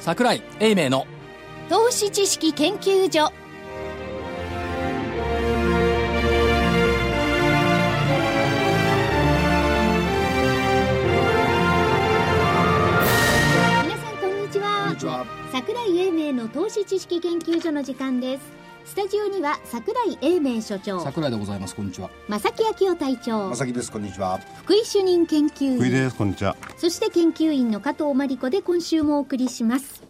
桜井英明の投資知識研究所。皆さんこんにちは。こんにちは。桜井英明の投資知識研究所の時間ですスタジオには桜井英明所長。桜井でございます。こんにちは。正木昭夫隊長。まさきです。こんにちは。福井主任研究員。福井です。こんにちは。そして研究員の加藤真理子で今週もお送りします。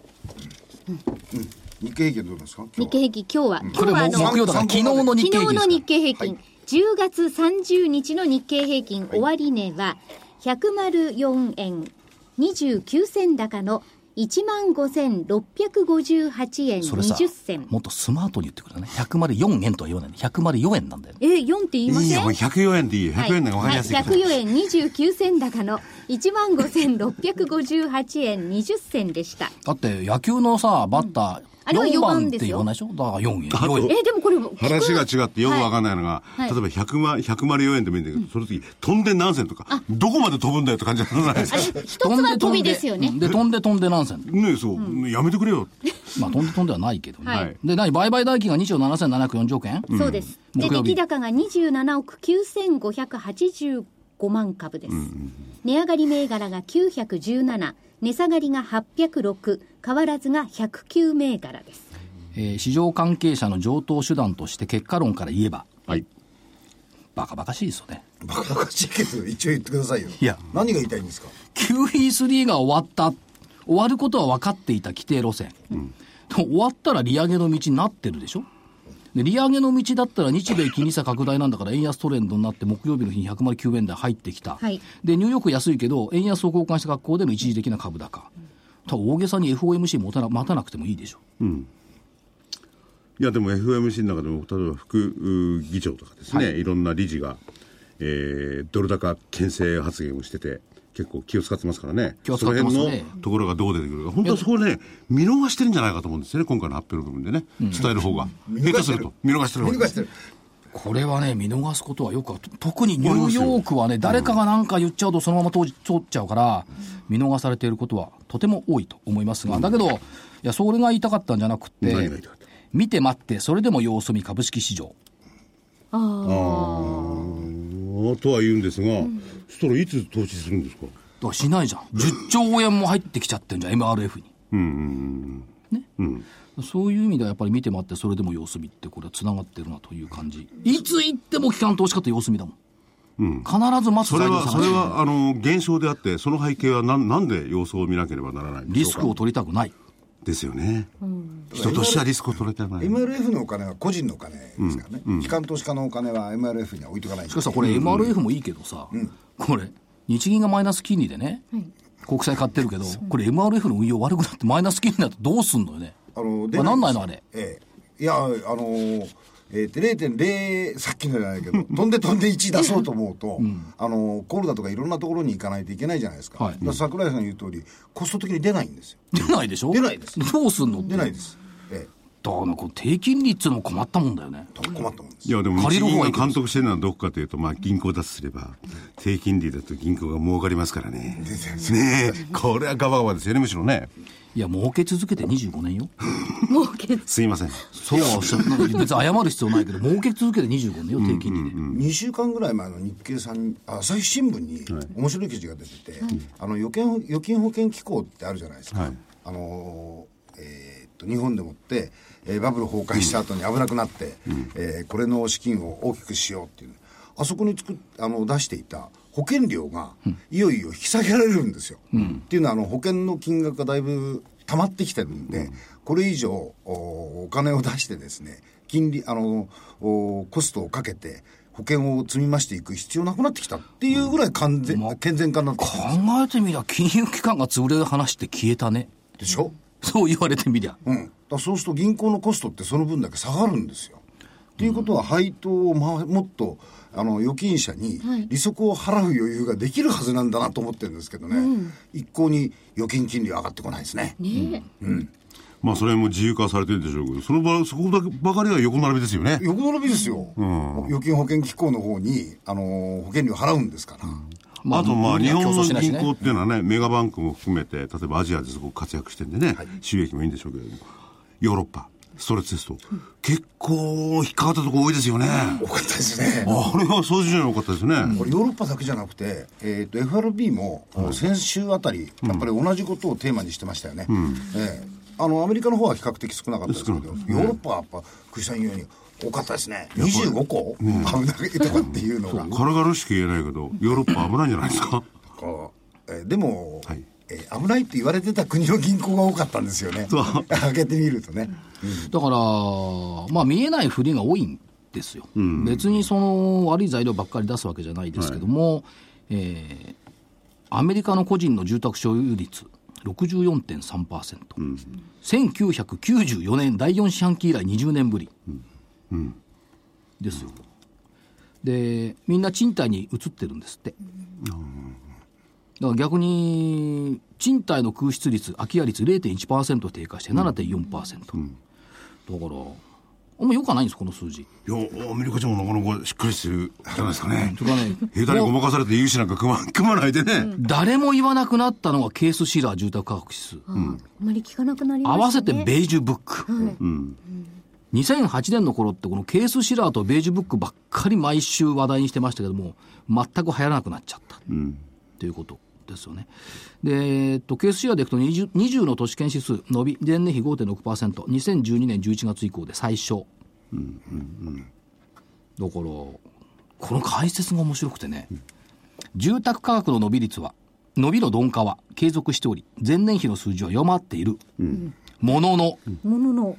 日経平均どうですか？日経平均。今日は、今これも日はあの昨日の日経平均、はい。10月30日の日経平均。終値は104円29銭高の1万5658円それさ20銭もっとスマートに言ってくれね104円とは言わない104円なんだよ。ねえ4って言いません？いいよもう104円でいいよ。100円で分かりやすいから、はい、104円29銭高の1万5658円20銭でした。だって野球のさバッター、あれは4 4番っ番ですよ。て言わないでしょ？だから4円。あと4円。えでもこれ話が違ってよく分かんないのが、はい。例えば100万104円でもいいんだけど、その時飛んで何銭とか。どこまで飛ぶんだよって感じじゃないですか。一つは飛びですよね。うん。で飛んで飛んで何銭ねえそう、やめてくれよまあ飛んで飛んではないけどね、はいで何売買代金が2兆7740億円、そうです。で、出来高が27億9585万株です。値上がり銘柄が917、値下がりが806、変わらずが109銘柄です。えー市場関係者の上等手段として結果論から言えばはい。バカバカしいですよね。バカバカしいけど一応言ってくださいよ。いや。何が言いたいんですか？QE3 が終わった終わることは分かっていた規定路線、でも終わったら利上げの道になってるでしょ？で利上げの道だったら日米金利差拡大なんだから円安トレンドになって木曜日の日に109円台入ってきた、はい。でニューヨーク安いけど円安を交換した格好での一時的な株高多分大げさに FOMC 持たな待たなくてもいいでしょ。いやでも FOMC の中でも例えば副議長とかですね、い、ろんな理事が、えー、ドル高牽制発言をしてて結構気を使ってますからね。気を使ってますね。その辺のところがどう出てくるか。本当はそこね見逃してるんじゃないかと思うんですよね今回の発表の部分でね、伝える方が。下手すると。見逃してる見逃してるこれはね、見逃すことはよく特にニューヨークはね、誰かが何か言っちゃうと、そのまま通っちゃうから、見逃されていることはとても多いと思いますが、だけど、いや、それが言いたかったんじゃなくて見て待って、それでも様子見株式市場。あとは言うんですが、そしたらいつ投資するんですか？だしないじゃん。10兆円も入ってきちゃってんじゃん、MRF に。ね、そういう意味ではやっぱり見て待って、それでも様子見って、これはつながってるなという感じ。いつ行っても機関投資家って様子見だもん。必ず待つそれは、それは、あの、現象であって、その背景はなん、なんで様子を見なければならないんでしょうか？リスクを取りたくない。ですよね。人としてはリスクを取れてない。MLF のお金は個人のお金ですからね、機関投資家のお金は MLF には置いとかないしかしさ、これ MRF もいいけどさ、これ、日銀がマイナス金利でね、国債買ってるけど、これ MRF の運用悪くなってマイナス金利になってどうすんのよね。あのあなんないのあれ？ええ。いやあのーえー、で0.0さっきのじゃないけど飛んで飛んで1出そうと思うと、あのーコールだとかいろんなところに行かないといけないじゃないですか,、はい。だから桜井さん言う通りコスト的に出ないんですよ。出ないでしょ？出ないです。どうすんのって。出ないです、えだからこう低金利っていうのも困ったもんだよね。え、困ったもんです。いや、でも借日銀が監督してるのはどこかというと、まあ銀行だとすれば、低金利だと銀行が儲かりますからね。ねえ、これはガバガバですよね、むしろね。いや、儲け続けて25年よ。もうけすいません。そうはおっしゃ別に謝る必要ないけど、儲け続けて25年よ、低金利で。2週間ぐらい前の日経さん朝日新聞に面白い記事が出てて、あの預金預金保険機構ってあるじゃないですか、はい。あのえーっと日本でもって、えーバブル崩壊した後に危なくなって、えーこれの資金を大きくしようっていう。あそこに作っあの出していた保険料がいよいよ引き下げられるんですよ。っていうのはあの保険の金額がだいぶ溜まってきてるんで、これ以上おお金を出してですね金利あのおコストをかけて保険を積み増していく必要なくなってきたっていうぐらい完全、健全化になってき考たえてみりゃ、金融機関が潰れる話って消えたね。でしょ、そう言われてみりゃ。うん、そうすると銀行のコストってその分だけ下がるんですよ。っていうことは配当を、ま、もっとあの預金者に利息を払う余裕ができるはずなんだなと思ってるんですけどね、一向に預金金利は上がってこないですね。ねまあそれも自由化されてるでしょうけど、その場、そこだけばかりは横並びですよね。横並びですよ、預金保険機構の方に、あの保険料払うんですから、まあと、まあ、日本の銀行っていうのはね、メガバンクも含めて、例えばアジアですごく活躍してんでね、収益もいいんでしょうけれども、ヨーロッパ、ストレステスト、結構引っかかったとこ多いですよね。多かったですね。あれはそうじゃなかったですね。これヨーロッパだけじゃなくて、えー、と FRB も先週あたり、やっぱり同じことをテーマにしてましたよね、ええあのアメリカの方は比較的少なかったですけど、ヨーロッパはやっぱ、福井さん言うように、多かったですね、25個、危ないとかっていうのが、軽々しく言えないけど、ヨーロッパ危ないんじゃないですか？こうえーでも、はいえー危ないって言われてた国の銀行が多かったんですよね、そう。開けてみるとね。だから、まあ、見えないふりが多いんですよ、別にその悪い材料ばっかり出すわけじゃないですけども、えーアメリカの個人の住宅所有率、64.3%、1994年第4四半期以来20年ぶり、ですよ。で、みんな賃貸に移ってるんですって。だから逆に、賃貸の空室率、空き家率0.1%低下して7.4%。だから、あんまよくはないんです、この数字。いや、アメリカ人もなかなかしっかりしてるじゃないですかね。それからね、下手にごまかされて融資なんか組ま 組まないでね。誰も言わなくなったのがケースシラー住宅価格指数。あまり聞かなくなりましたね。合わせてベージュブック。2008年の頃ってこのケースシラーとベージュブックばっかり毎週話題にしてましたけども、全く流行らなくなっちゃった。ということですよね。で、えっと、ケースシラーでいくと 20, 20の都市圏指数伸び、前年比5.6%、2012年11月以降で最小。だから、この解説が面白くてね、住宅価格の伸び率は、伸びの鈍化は継続しており、前年比の数字は弱まっている。ものの、ものの、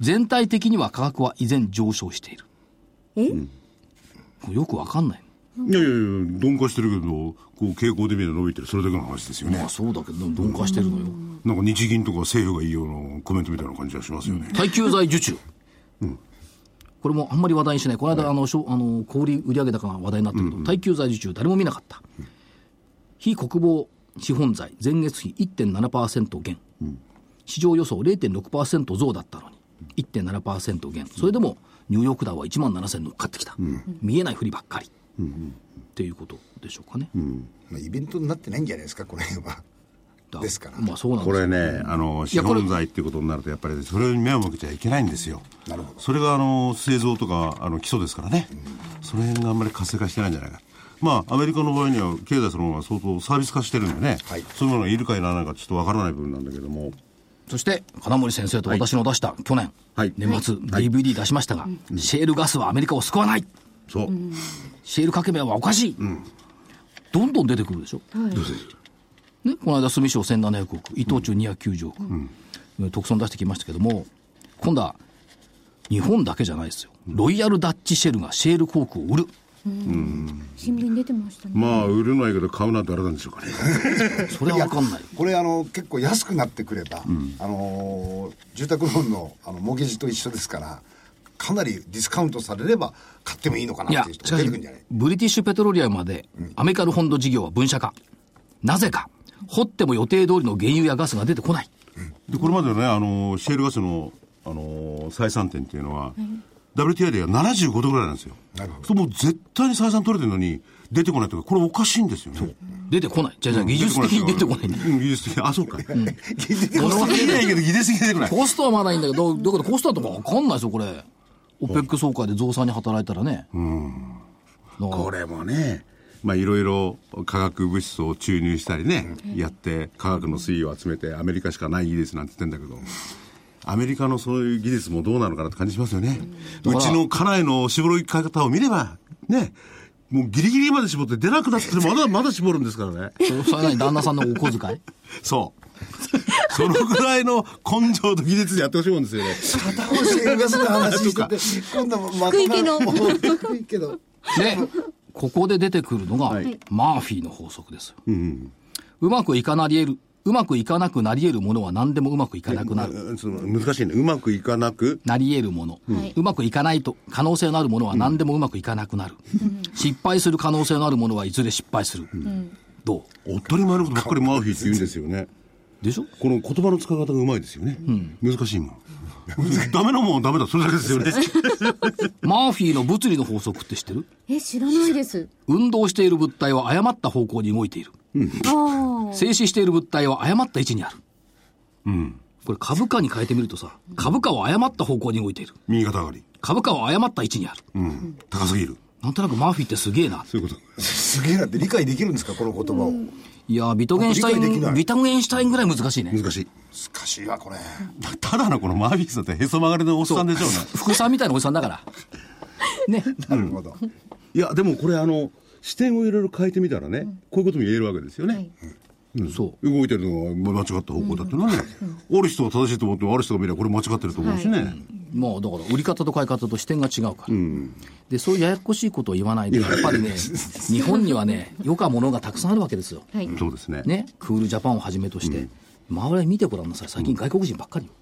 全体的には価格は依然上昇している。え、これよくわかんない。いやいやいや、鈍化してるけど、こう傾向で見ると伸びてる、それだけの話ですよねまあ。そうだけど、鈍化してるのよ。なんか日銀とか政府がいいようなコメントみたいな感じがしますよね。耐久財受注。これもあんまり話題にしない。この間、あの、しょあの小売売上高が話題になったけど、耐久財受注誰も見なかった。非国防資本財前月比1.7%減。市場予想0.6%増だったのに、1.7%減。それでも、ニューヨークダウは1万7000乗っかってきた。見えないふりばっかり。っていうことでしょうかね。まあ、イベントになってないんじゃないですか、これは。だ。ですから。まあそうなんですよこれね、あの、資本財っていうことになると、やっぱりそれに目を向けちゃいけないんですよ。なるほど。それが、あの、製造とか、あの、基礎ですからね。その辺があんまり活性化してないんじゃないか。まあ、アメリカの場合には、経済そのものが相当サービス化してるんでね、はい。そういうものがいるかいらないかちょっとわからない部分なんだけども、そして、金森先生と私の出した、去年、はい。年末、DVD 出しましたが、シェールガスはアメリカを救わない。そう。シェール革命はおかしい。どんどん出てくるでしょ。ね、この間、住所1700億、伊藤忠290億、特損出してきましたけども、今度は、日本だけじゃないですよ。ロイヤルダッチシェルがシェール航空を売る。新聞出てましたね。まあ、売るのはいいけど、買うなんてあれなんでしょうかね。それはわかんない。これあの結構安くなってくれば、あのー住宅ローンのあのモーゲージと一緒ですからかなりディスカウントされれば買ってもいいのかなっていう、人が出てくるんじゃない、ブリティッシュペトロリアムまで、アメリカの本土事業は分社化。なぜか、掘っても予定通りの原油やガスが出てこない。で、これまでね、あの、シェールガスの、あの、採算点っていうのは、WTI では75度ぐらいなんですよ。なるほどもう絶対に採算取れてるのに、出てこないとか、これおかしいんですよね。出てこない。じゃあ、じゃあ技術的に出てこないんだ。うん技術的に。あ、そうか。技術的このにないけど、技術的に出てこない。コストはまだいいんだけど、だけどコストはとかわかんないですよ、これ。オペック総会で増産に働いたらね。だからこれもね、まあいろいろ化学物質を注入したりね、やって化学の水を集めてアメリカしかない技術なんて言ってんだけど、アメリカのそういう技術もどうなのかなって感じしますよね。うちの家内の絞り方を見れば、ね、もうギリギリまで絞って出なくなってもまだまだ絞るんですからね。そそれ旦那さんのお小遣い そう。そのぐらいの根性と技術でやってほしいもんですよね。片方シェールガスの話してて今度はま福井家のもう福井けど。で、ここで出てくるのが、はい。マーフィーの法則ですよ。うまくいかなり得る、うまくいかなくなり得るものは何でもうまくいかなくなる。難しいね。うまくいかなく、なり得るもの、うまくいかないと可能性のあるものは何でもうまくいかなくなる、失敗する可能性のあるものはいずれ失敗する、どう？当たり前のことばっかりマーフィーって言うんですよね。でしょ？この言葉の使い方がうまいですよね。難しいもん。ダメなもんはダメだ、それだけですよね。マーフィーの物理の法則って知ってる？え、知らないです。運動している物体は誤った方向に動いている。ああ。静止している物体は誤った位置にある。これ株価に変えてみるとさ、株価は誤った方向に動いている。右肩上がり。株価は誤った位置にある。うん。高すぎる。なんとなくマーフィーってすげえな。そういうこと。すげえなって理解できるんですか？この言葉を、いやー、ビトゲンシュタイン、理解できないビトゲンシュタインぐらい難しいね。難しい。難しいわこれただのこのマーフィーさんってへそ曲がりのおっさんでしょうね。福さんみたいなおじさんだから。ね。なるほど、いや、でもこれあの、視点をいろいろ変えてみたらね、こういうことも言えるわけですよね。そう。動いてるのが間違った方向だってのはね、ある人は正しいと思ってもある人が見ればこれ間違ってると思うしね。もうだから売り方と買い方と視点が違うから、でそういうややこしいことを言わないでやっぱりね日本にはね余暇物がたくさんあるわけですよ、はい。そうですね？ね、クールジャパンをはじめとして、周り見てごらんなさい。最近外国人ばっかり。よ、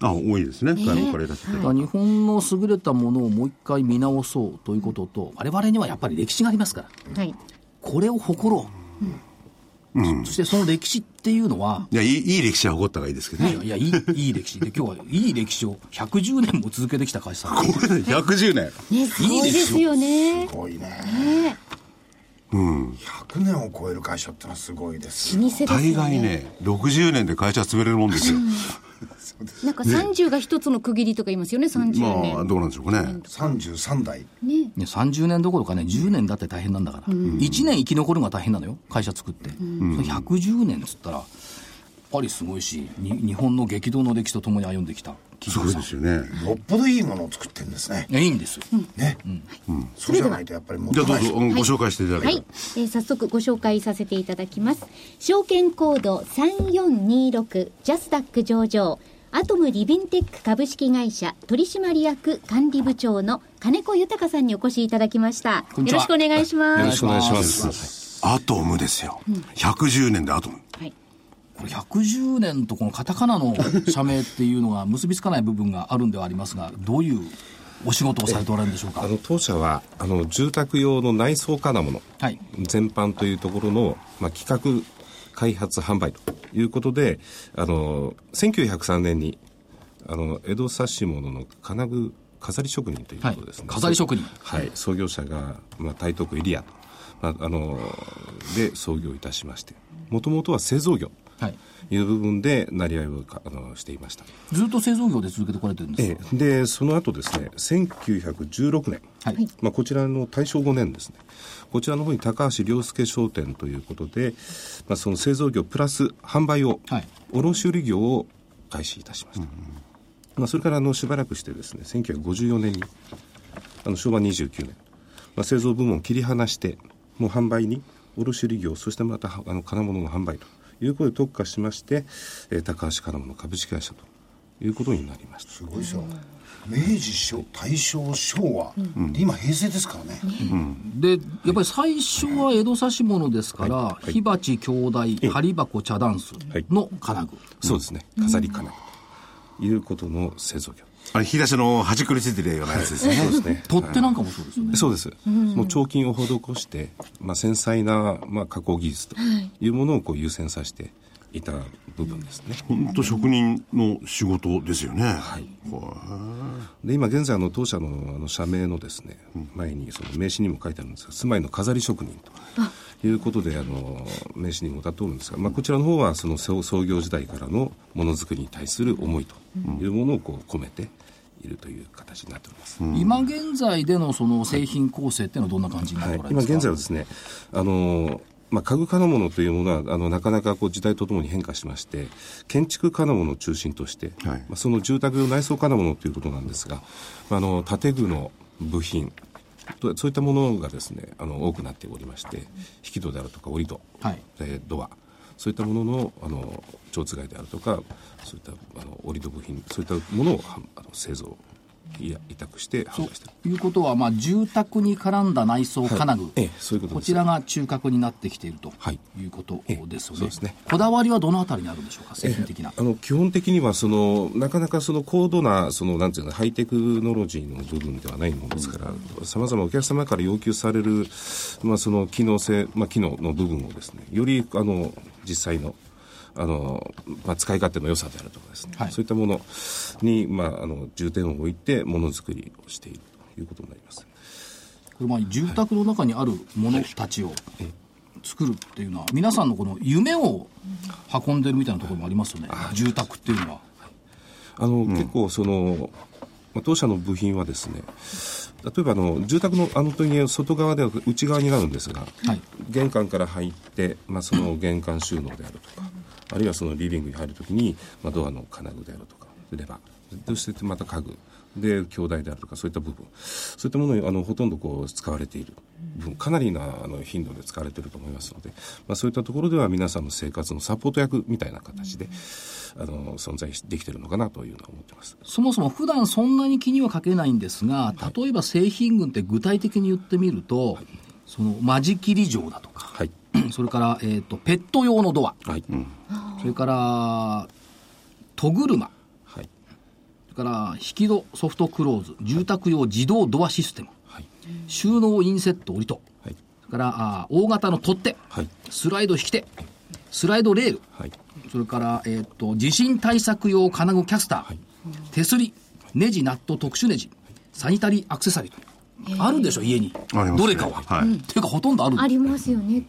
あ、多いですね。外国からいらっしゃって。日本の優れたものをもう一回見直そうということと我々にはやっぱり歴史がありますから。はい。これを誇ろう、そしてその歴史っていうのはいや、いい、いい歴史は誇った方がいいですけどね。いやいやいいいい歴史で今日はいい歴史を110年も続けてきた会社さんこれね110年。ね、すごいですよね。すごいねね100年を超える会社ってのはすごいです老舗ですよね。大概ね、60年で会社潰れるもんですよ。なんか30が一つの区切りとか言いますよね、30年。まあ、どうなんでしょうか。ね。33代。ね。ね、30年どころかね、10年だって大変なんだから、1年生き残るのが大変なのよ、会社作って。それ110年っつったら、やっぱりすごいし、に日本の激動の歴史とともに歩んできたすごい企業さんですよね。よっぽどいいものを作ってるんですね。いやいいんですよ。ね、そうじゃないとやっぱりもじゃあどうぞ、ご紹介していただけはい、えー早速ご紹介させていただきます。証券コード3426ジャスダック上場アトムリビンテック株式会社取締役管理部長の金子豊さんにお越しいただきました。よろしくお願いします。よろしくお願いします。アトムですよ。110年でアトム。はい。これ110年とこのカタカナの社名っていうのが結びつかない部分があるんではありますが、どういうお仕事をされておられるんでしょうか？あ。の当社はあの住宅用の内装金物はい。全般というところの、まあ、企画開発販売ということであの1903年にあの江戸指物の金具飾り職人ということですね、はい飾り職人。はい。創業者が、まあ、台東区エリアと、まあ、あので創業いたしまして。もともとは製造業はい。という部分で成り合いをかあのしていました。ずっと製造業で続けてこられてるんですか、ええ。でその後ですね1916年。はい。まあ、こちらの大正5年ですね、こちらの方に高橋良介商店ということで、まあ、その製造業プラス販売を、はい卸売業を開始いたしました。まあ、それからあのしばらくしてですね、1954年に、あの昭和29年、まあ、製造部門を切り離して、もう販売に、卸売業、そしてまたあの金物の販売ということで特化しまして、えー高橋金物株式会社ということになりました。すごいですよ明治昭大正昭和、で今平成ですからね、で、やっぱり最初は江戸指物ですから、火鉢兄弟、針箱茶ダンスの金具。そうですね、飾り金具。ということの製造業。あれ、引き出しの端っこについてるようなやつですね。そうですね。取っ手なんかもそうですよね。そうです。もう彫金を施して、まあ、繊細な、まあ、加工技術というものをこう優先させていた部分ですね。本当職人の仕事ですよね。はい。で今現在あの当社のあの社名のですね、前にその名刺にも書いてあるんですが住まいの飾り職人ということであの名刺にも歌っておるんですが、まあ、こちらの方はその創創業時代からのものづくりに対する思いというものをこう込めているという形になっております。今現在でのその製品構成っていうのはどんな感じになっておられますか、今現在はですね、あのまあ、家具金物というものはあのなかなかこう時代とともに変化しまして建築金物を中心として、はい。まあ、その住宅用内装金物ということなんですが、まあ、あの建具の部品とそういったものがですねあの多くなっておりまして引き戸であるとか折り戸、はい。えードアそういったもののあの蝶つがいであるとかそういったあの折り戸部品そういったものをはあの製造委託して販売している。ということは、まあ、住宅に絡んだ内装金具、ええそういうこちらが中核になってきているとはい。いうことええですよね。そうですね。こだわりはどのあたりにあるんでしょうか、製品的な。あの基本的にはそのなかなかその高度なそのなんていうのハイテクノロジーの部分ではないものですからさまざまお客様から要求される、まあ、その機能性、まあ、機能の部分をですねよりあの実際のあの、まあ、使い勝手の良さであるとかですね、はい。そういったものに、まあ、あの重点を置いてものづくりをしているということになります。これまあ住宅の中にあるものたちを作るっていうのは、皆さんのこの夢を運んでるみたいなところもありますよね、住宅っていうのは。あの、結構その、まあ、当社の部品はですね、例えばあの住宅のあの時外側では内側になるんですが、はい。玄関から入って、まあ、その玄関収納であるとか、あるいはそのリビングに入るときに、まあ、ドアの金具であるとかレバー。そしてまた家具。で兄弟であるとかそういった部分。そういったものにあのほとんどこう使われている。部分。かなりなあの頻度で使われていると思いますので、まあ、そういったところでは皆さんの生活のサポート役みたいな形で、あの存在できているのかなというのは思ってます。そもそも普段そんなに気にはかけないんですが、例えば製品群って具体的に言ってみると、その間仕切り錠だとか、はい、それから、えっ、と、ペット用のドア、はい。それから、戸車、はい。それから、引き戸ソフトクローズ、住宅用自動ドアシステム、はい。収納インセット折り戸、はい。それから、あ大型の取っ手、はい。スライド引き手、スライドレール、はい。それから、えっ、と、地震対策用金具キャスター、手すり、ネジ、ナット、特殊ネジ、サニタリーアクセサリーと。あるでしょ、家に。ありますね。どれかは。はい。っていうか、ほとんどある。ありますよね。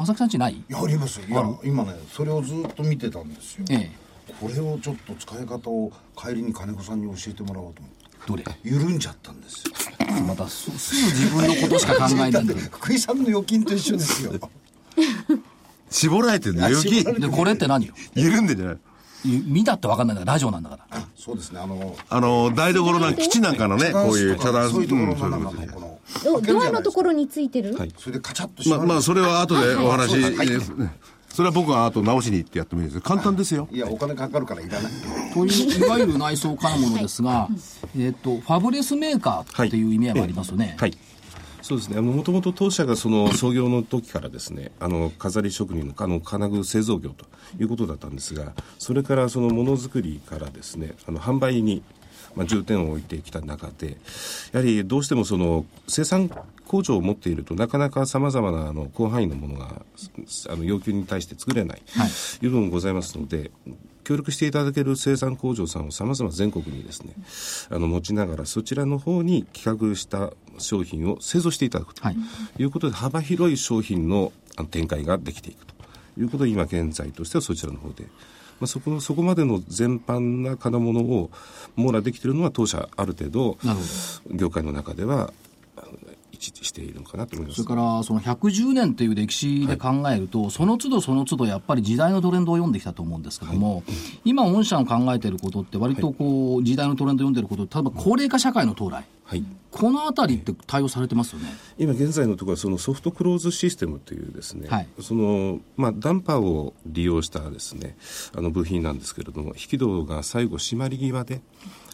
まさきさんちない？いやありますよ。いや今ねそれをずっと見てたんですよ。ええ。これをちょっと使い方を帰りに金子さんに教えてもらおうと思って。どれ？緩んじゃったんですよ。またす、すぐ自分のことしか考えないんだ。福井さんの預金と一緒ですよ。絞られてるの？預金？で、これって何よ？緩んでんじゃない？い見たって分かんないんだから、ラジオなんだから。あそうですね。あのあの台所なん基地なんかのねこういう茶段そういうところうんそういうことの中のこのドドアのところについてる、はい。それでカチャッと閉まあまあそれは後でお話はい。ですね。それは僕が後直しに行ってやってもいいです。よ簡単ですよ。いやお金かかるからいらない。という、いわゆる内装金物ですが、えっと、ファブレスメーカーっていう意味合いもありますよね。はい。そうですね。もともと当社がその創業の時からですね、あの、飾り職人の、あの、金具製造業ということだったんですが、それからそのものづくりからですね、あの、販売に、まあ、重点を置いてきた中で、やはりどうしてもその、生産工場を持っているとなかなかさまざまなあの広範囲のものがあの要求に対して作れない、はいい、う部分もございますので協力していただける生産工場さんをさまざま全国にですねあの持ちながらそちらの方に企画した商品を製造していただくとはいいうことで、幅広い商品の展開ができていくということで今現在としてはそちらの方で。まあ、そこそこまでの全般な金物を網羅できているのは当社ある程度業界の中ではしているのかなと思います。それから、その110年という歴史で考えると、その都度その都度やっぱり時代のトレンドを読んできたと思うんですけども、今、御社の考えていることって、割とこう、時代のトレンドを読んでること、例えば高齢化社会の到来、はい。このあたりって対応されてますよね？今現在のところはそのソフトクローズシステムというですね、はい。そのまあ、ダンパーを利用したですねあの部品なんですけれども引き戸が最後締まり際で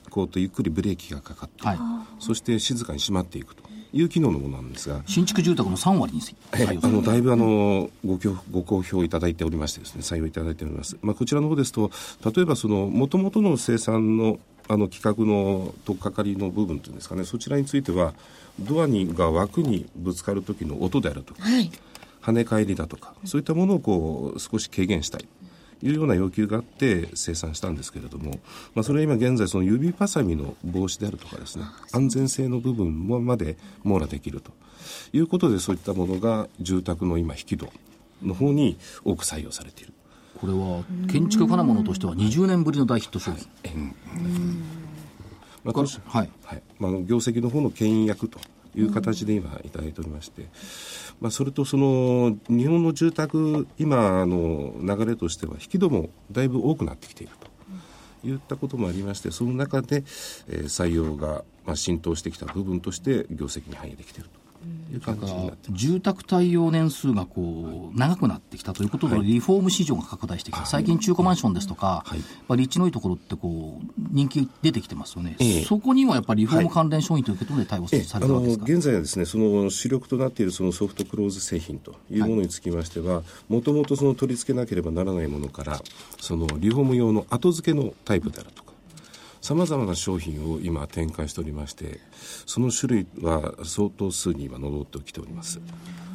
こうとゆっくりブレーキがかかって、はい。そして静かに閉まっていくという機能のものなんですが、新築住宅の3割に採用あのだいぶあのごきょご好評いただいておりましてですね採用いただいております、まあ、こちらの方ですと例えばその元々の生産のあの企画の取っかかりの部分というんですかねそちらについてはドアにが枠にぶつかる時の音であるとか、はい。跳ね返りだとかそういったものをこう少し軽減したい。というような要求があって生産したんですけれども、まあ、それは今現在その指パサミの防止であるとかですね安全性の部分もまで網羅できると。いうことでそういったものが住宅の今引き戸の方に多く採用されている。これは建築金物としては20年ぶりの大ヒット商品。まあ、これ当社はい。はい。まあ、業績の方の牽引役という形で今いただいておりまして、まあ、それとその日本の住宅今の流れとしては引き戸もだいぶ多くなってきているといったこともありましてその中で、えー採用が、まあ、浸透してきた部分として業績に反映できていると。だか住宅対応年数がこう長くなってきたということで、リフォーム市場が拡大してきた、最近、中古マンションですとか、はい。まあ、立地のいいところってこう人気出てきてますよね、ええ。そこにはやっぱりリフォーム関連商品ということで対応ええされてるわけですか？現在はですねその主力となっているそのソフトクローズ製品というものにつきましてはもともとその取り付けなければならないものからそのリフォーム用の後付けのタイプであると。かさまざまな商品を今展開しておりましてその種類は相当数に今上ってきております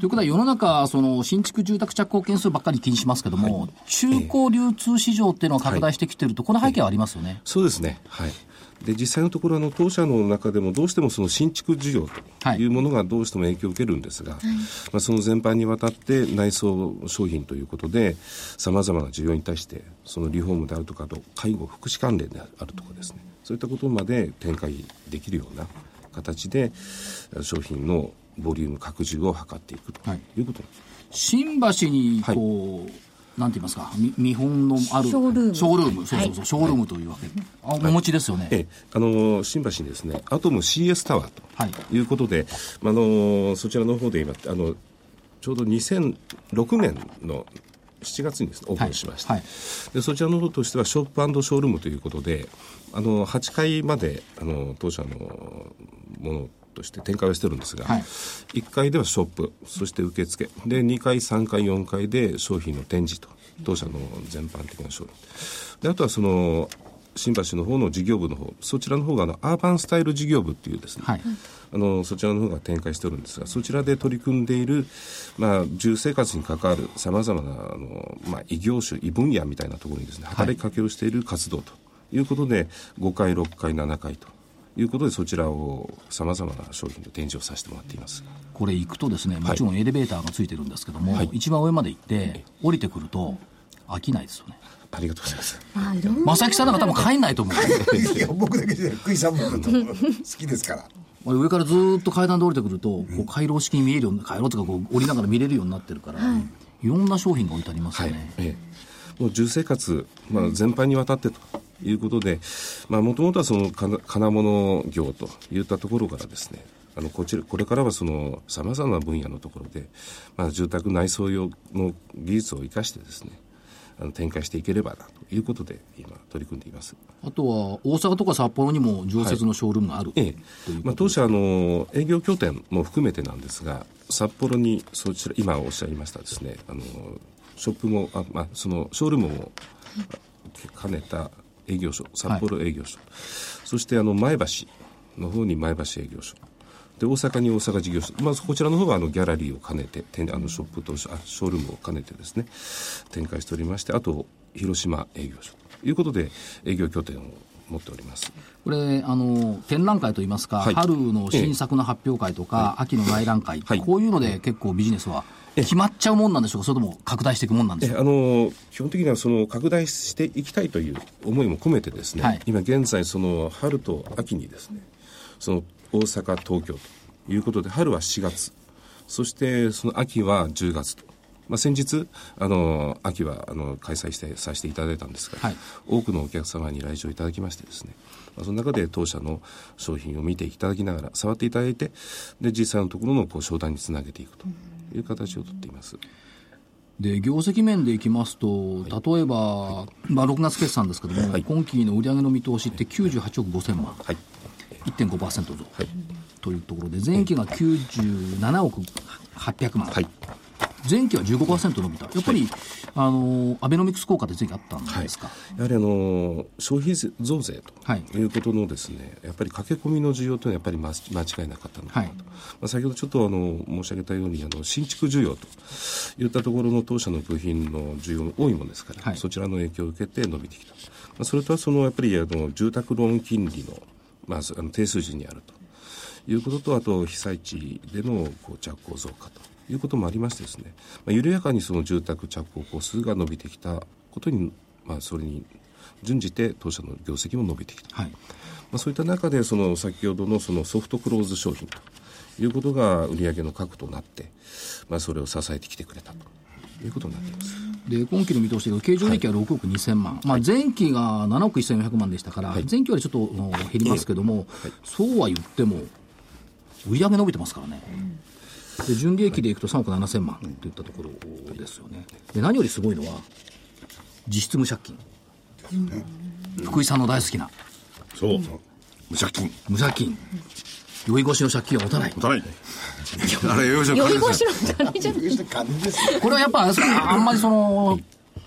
ということは世の中、その新築住宅着工件数ばっかり気にしますけども、中古流通市場っていうのは拡大してきてると、この背景はありますよね。そうですね。はい。で実際のところあの当社の中でもどうしてもその新築需要というものがどうしても影響を受けるんですが、はい、まあ、その全般にわたって内装商品ということでさまざまな需要に対してそのリフォームであるとかと介護福祉関連であるとかですねそういったことまで展開できるような形で商品のボリューム拡充を図っていくということ、はい、新橋にこう、はいなんて言いますか、見本のあるショールーム。ショールーム、そうそうそう、ショールームというわけ。あ、お持ちですよね。ええ、あの、新橋にですね、アトム CS タワーとい。うことで、あの、そちらの方で今、あの、ちょうど2006年の7月にです、ね、オープンしました、はい。はい、でそちらの方としてはショップショールームということであの8階まであの当社のものとして展開をしてるんですが、はい、1階ではショップそして受付。で2階3階4階で商品の展示と当社の全般的な商品。であとはその新橋の方の事業部の方そちらの方があのアーバンスタイル事業部っていうですね、はい、あのそちらの方が展開しておるんですがそちらで取り組んでいる、まあ、住生活に関わるさまざまなあの、まあ、異業種異分野みたいなところにですね働きかけをしている活動ということで、はい、5回6回7回ということでそちらをさまざまな商品の展示をさせてもらっています。これ行くとですねもちろんエレベーターがついてるんですけども、はい、一番上まで行って降りてくると飽きないですよね。ありがとうございます。正木さんなんか多分帰んないと思う。いや、僕だけじゃ福井さんも好きですから。上からずっと階段で降りてくると、こう回廊式に見えるように、回廊とかこう降りながら見れるようになってるから、はい、いろんな商品が置いてありますよね。はい。ええ、もう住生活、まあ、全般にわたってということで、もともとはその金物業といったところからですね、あのこちらこれからはそのさまざまな分野のところで、まあ、住宅内装用の技術を生かしてですねあの展開していければなということで今取り組んでいます。あとは大阪とか札幌にも常設のショールームがある、はい、ええ。まあ、当社あの営業拠点も含めてなんですが札幌にそちら今おっしゃいましたですねあのショップもあ、まあ、そのショールームを兼ねた営業所札幌営業所、はい、そしてあの前橋の方に前橋営業所。で大阪に大阪事業所、まずこちらの方はあのギャラリーを兼ねてあのショップとショールームを兼ねてですね展開しておりましてあと広島営業所。ということで営業拠点を持っております。これあの展覧会といいますか、はい、春の新作の発表会とか、はい、秋の内覧会、はい、こういうので結構ビジネスは決まっちゃうもんなんでしょうか、それとも拡大していくもんなんでしょう？あの基本的にはその拡大していきたいという思いも込めてですね、はい、今現在、その春と秋にですね、その大阪、東京ということで、春は4月、そしてその秋は10月と。まあ、先日、あの秋はあの開催してさせていただいたんですが、はい、多くのお客様に来場いただきましてですね、まあ、その中で当社の商品を見ていただきながら、触っていただいて、で実際のところのこう商談につなげていくと。いう形をとっています。で業績面でいきますと、例えば、まあ、6月決算ですけれども、はい、今期の売上の見通しって98億5000万、はい、1.5%増、はい、というところで、前期が97億800万、はい、前期は15%伸びた、やっぱり、はい、あのアベノミクス効果って前期あったんですか、はい、やはりあの消費増税とい。うことのですね、やっぱり駆け込みの需要というのはやっぱり間違いなかったのかなと、まあ、先ほどちょっとあの申し上げたようにあの新築需要といったところの当社の部品の需要が多いものですから、そちらの影響を受けて伸びてきた、まあ、それとはそのやっぱりあの住宅ローン金利の,、まあ、あの低数字にあるということとあと被災地でのこう着工増加ということもありましてですね、まあ、緩やかにその住宅着工戸数が伸びてきたことに、まあ、それに準じて当社の業績も伸びてきた、はい、まあ、そういった中でその先ほどのそのソフトクローズ商品ということが売上の核となって、まあ、それを支えてきてくれたと。いうことになっています。で今期の見通しで経常利益は6億2000万、はい、まあ、前期が7億1400万でしたから、はい、前期よりちょっと減りますけども、そうは言っても、売上伸びてますからね。で純利益でいくと3億7000万といったところですよね。で何よりすごいのは、実質無借金。福井さんの大好きな。そう。無借金。無借金。酔い越しの借金は持たない。持たない。あれ、酔い越しの金じゃない。これはやっぱ、あんまりその、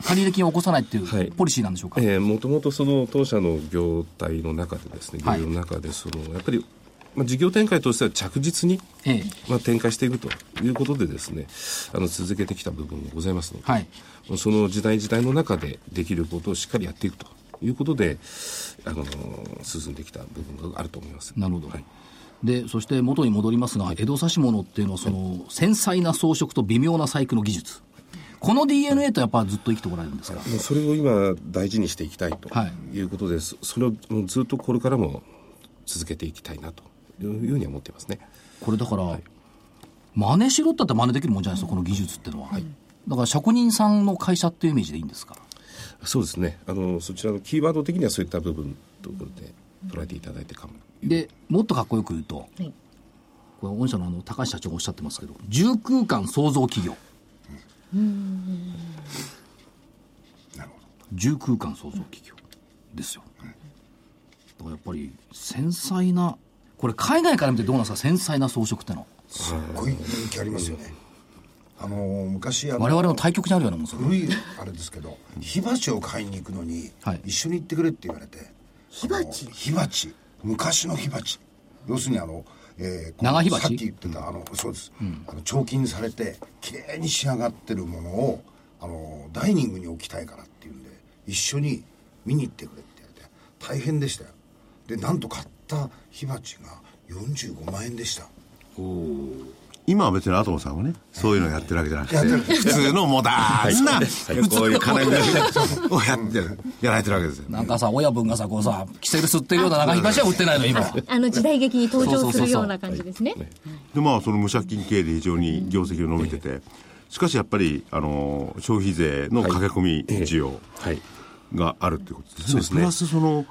借入金を起こさないっていはいうポリシーなんでしょうか？えーもともとその当社の業態の中でですね、業の中でその、やっぱり、まあ、事業展開としては着実に、ええ。まあ、展開していくということでですね、あの続けてきた部分もございますので、はい。その時代時代の中でできることをしっかりやっていくということで、あの進んできた部分があると思います。なるほど。はい。で、そして元に戻りますが、江戸指物っていうのは、その、繊細な装飾と微妙な細工の技術。この DNA とやっぱずっと生きてこられるんですか？もうそれを今大事にしていきたいとはい。いうことです、それをずっとこれからも続けていきたいなというふうには思っていますね。これだから、真似しろったって真似できるもんじゃないですか、この技術っていうのは。だから職人さんの会社っていうイメージでいいんですか？そうですね。あのそちらのキーワード的にはそういった部分ということで捉えていただいてかも。で、もっとかっこよく言うと、はい。これ、御社のあの高橋社長がおっしゃってますけど、重空間創造企業。なるほど。重空間創造企業ですよ。だからやっぱり繊細な、これ海外から見てどうなんですか、繊細な装飾っての。すっごい人気ありますよね、あの昔あの我々の対局にあるようなもんですよ古いあれですけど火鉢を買いに行くのに、はい。一緒に行ってくれって言われて火鉢？火鉢。昔の火鉢。要するにあの、えーこの長火鉢？さっき言ってたあのそうです、あの彫金されて綺麗に仕上がってるものをあのダイニングに置きたいからっていうんで一緒に見に行ってくれって言われて大変でしたよ。でなんと買った火鉢が45万円でした。今は別にアトムさんはね、そういうのやってるわけじゃなくて、普通のモダンな、こういう金具をやってる、やられてるわけですよ。なんかさ、親分がさ、こうさ、キセル吸ってるような長火鉢は売ってないの、今。あの時代劇に登場するような感じですね。で、まあ、その無借金経営で非常に業績を伸びてて、しかしやっぱり、あの、消費税の駆け込み需要。はいがあるっていうことですね。すね。プラスその、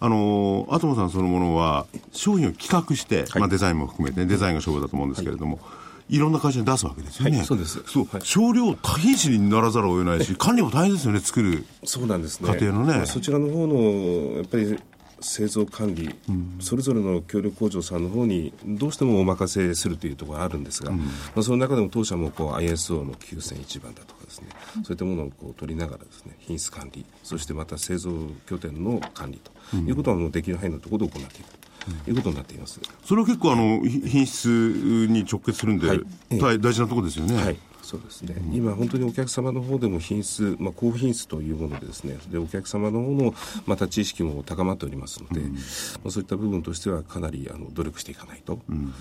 あの、アトムさんそのものは、商品を企画して、はい。まあデザインも含めて、デザインが勝負だと思うんですけれども、い。ろんな会社に出すわけですよね。はいそうです。そう。はい。少量多品種にならざるを得ないし、管理も大変ですよね、作る。そうなんですね。家庭のね。まあそちらの方のやっぱり製造管理、それぞれの協力工場さんの方にどうしてもお任せするというところがあるんですが、まあ、その中でも当社もこう ISO の9001番だとかですね、そういったものをこう取りながらですね品質管理そしてまた製造拠点の管理ということはもうできる範囲のところで行っていくということになっています。それは結構あの、ひ品質に直結するんで、はい。大大事なところですよね。はい、そうですね、今、本当にお客様の方でも品質、まあ、高品質というものでですねでお客様の方のまた知識も高まっておりますので、まあ、そういった部分としてはかなりあの努力していかないと、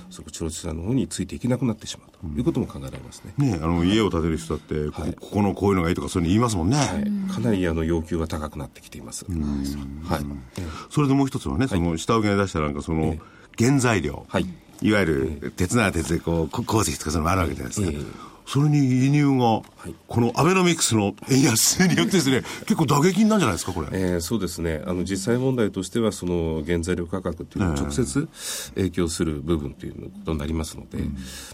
そこ調査の方についていけなくなってしまうということも考えられますね。ねあの、家を建てる人だって、ここここのこういうのがいいとかそういうの言いますもんね。はい、かなりあの要求が高くなってきています。はい、それでもう一つはね、その下請けに出したなんかその、原材料。はい。いわゆる、鉄なら鉄でこう、こ鉱石とかそういうのもあるわけじゃないですか。ええそれに輸入が、い。このアベノミクスの円安によってですね、結構打撃になるんじゃないですか、これ。えーそうですね。あの実際問題としてはその原材料価格というのを直接影響する部分ということになりますので、